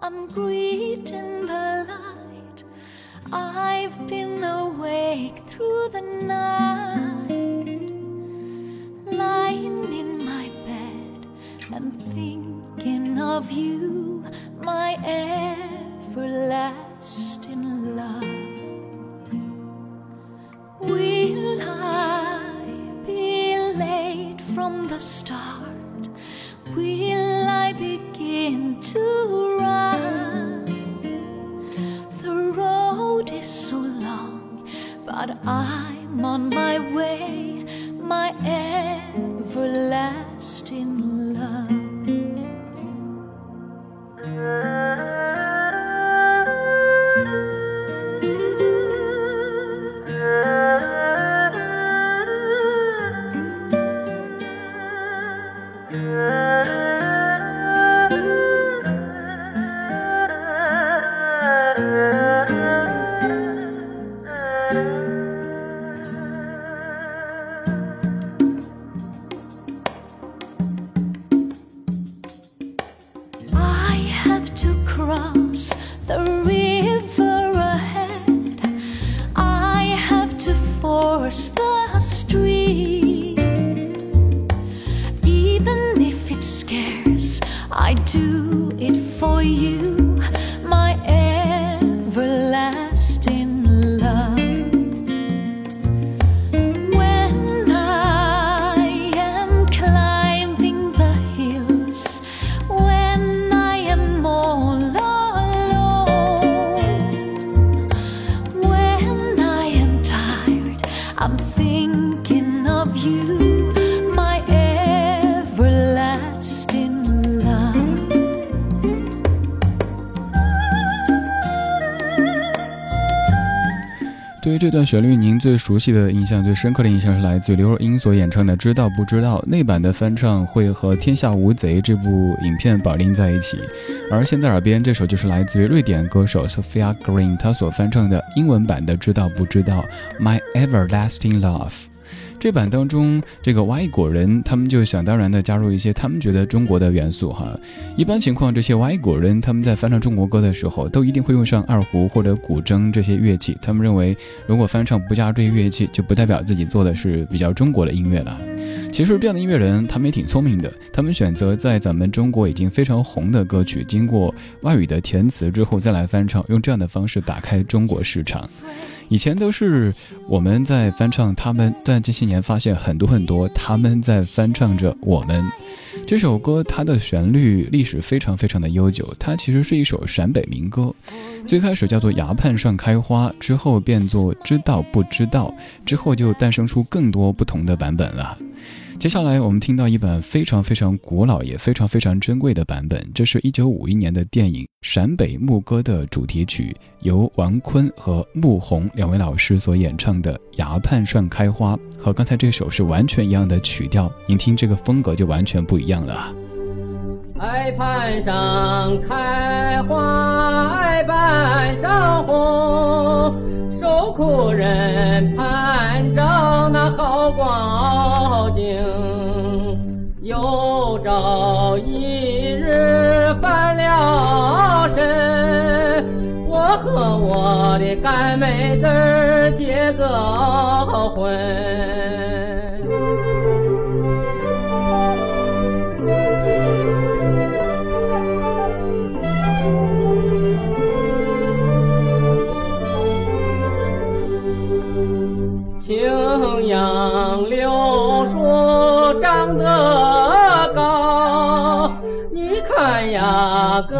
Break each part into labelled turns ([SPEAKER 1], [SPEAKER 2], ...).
[SPEAKER 1] I'm greeting the light. I've been awake through the night, lying in my bed and thinking of you, my everlasting I'm on my way, my everlasting love. the
[SPEAKER 2] real something 这段旋律，您最熟悉的印象、最深刻的印象是来自刘若英所演唱的《知道不知道》那版的翻唱，会和《天下无贼》这部影片绑定在一起。而现在耳边这首就是来自于瑞典歌手 Sophia Green 她所翻唱的英文版的《知道不知道》My Everlasting Love。这版当中，这个外国人他们就想当然的加入一些他们觉得中国的元素哈。一般情况，这些外国人他们在翻唱中国歌的时候，都一定会用上二胡或者古筝这些乐器。他们认为，如果翻唱不加这些乐器，就不代表自己做的是比较中国的音乐了。其实这样的音乐人他们也挺聪明的，他们选择在咱们中国已经非常红的歌曲，经过外语的填词之后再来翻唱，用这样的方式打开中国市场。以前都是我们在翻唱他们，但这些年发现很多很多他们在翻唱着我们。这首歌它的旋律历史非常非常的悠久，它其实是一首陕北民歌，最开始叫做《崖畔上开花》，之后变作《知道不知道》，之后就诞生出更多不同的版本了。接下来我们听到一本非常非常古老也非常非常珍贵的版本，这是一九五一年的电影《陕北牧歌》的主题曲，由王坤和穆红两位老师所演唱的《崖畔上开花》，和刚才这首是完全一样的曲调，您听这个风格就完全不一样了。
[SPEAKER 3] 崖畔上开花，崖畔上红，苦人盼着那好光景。有朝一日翻了身，我和我的干妹子结个婚。青杨柳树长得高，你看呀，哥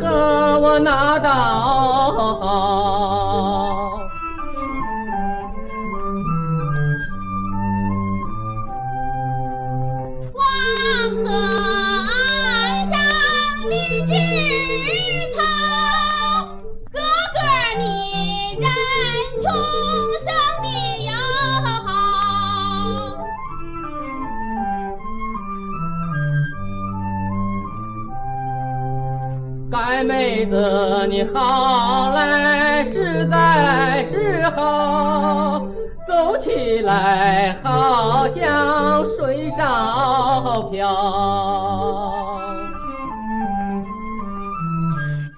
[SPEAKER 3] 哥我拿到好。该妹子你好嘞，实在是好，走起来好像水上漂。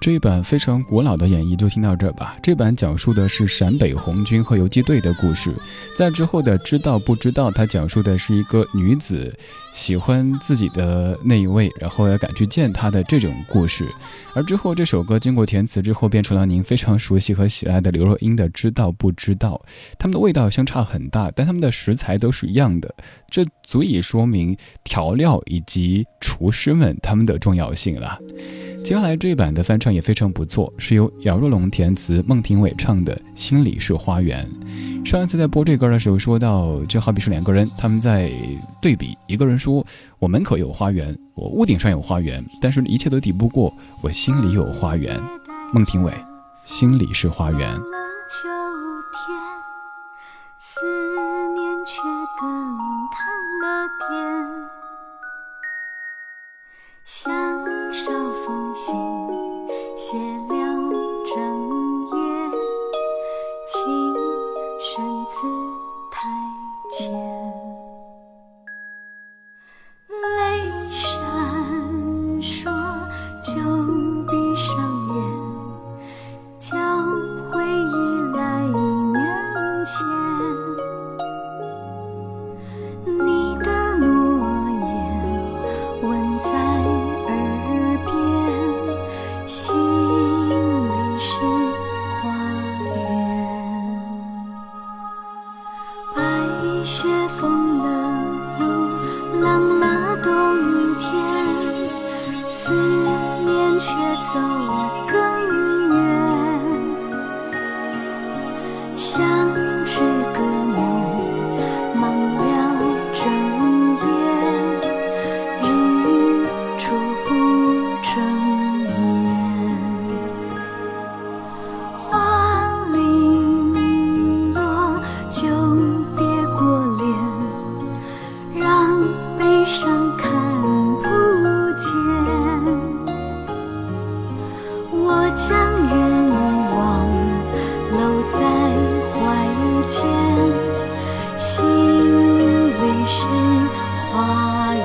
[SPEAKER 4] 这一版非常古老的演绎就听到这儿吧。这版讲述的是陕北红军和游击队的故事，在之后的知道不知道，它讲述的是一个女子喜欢自己的那一位，然后要赶去见他的这种故事。而之后这首歌经过填词之后，变成了您非常熟悉和喜爱的刘若英的《知道不知道》。它们的味道相差很大，但它们的食材都是一样的，这足以说明调料以及厨师们他们的重要性了。接下来这一版的翻唱也非常不错，是由姚若龙填词，孟庭苇唱的《心里是花园》。上一次在播这歌的时候说到，就好比是两个人，他们在对比，一个人说我门口有花园，我屋顶上有花园，但是一切都抵不过我心里有花园。孟庭苇，心里是花园。更烫了点，想雪风将愿望搂在怀间心里是花园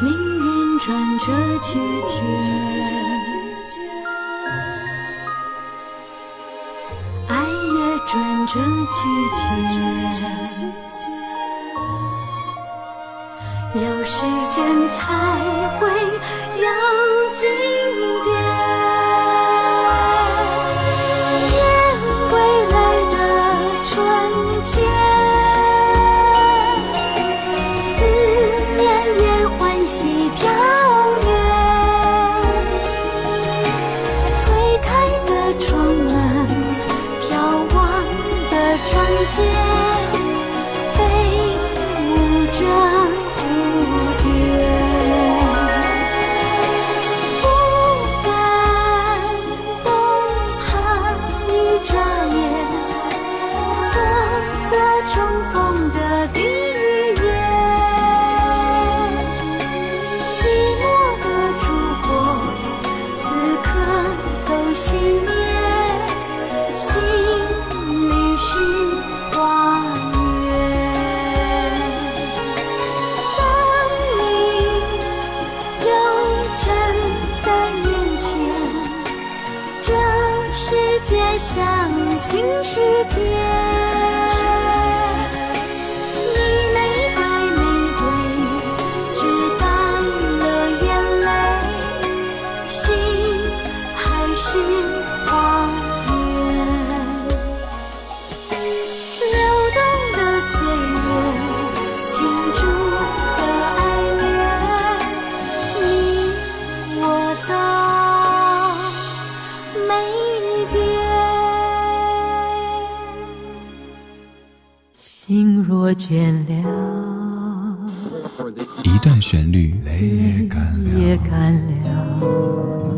[SPEAKER 4] 命运转折季节爱也转折季
[SPEAKER 1] 节。
[SPEAKER 4] 有时间才会有尽界向新世界。
[SPEAKER 2] 倦了，
[SPEAKER 4] 一段旋律
[SPEAKER 2] 也干了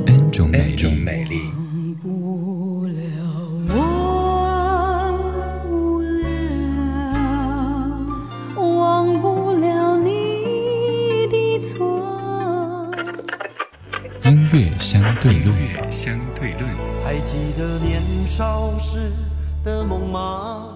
[SPEAKER 4] ，N 种美丽。
[SPEAKER 2] 忘不了，忘不了，忘不了你的错。
[SPEAKER 4] 音乐相对论，相对论。
[SPEAKER 5] 还记得年少时的梦吗？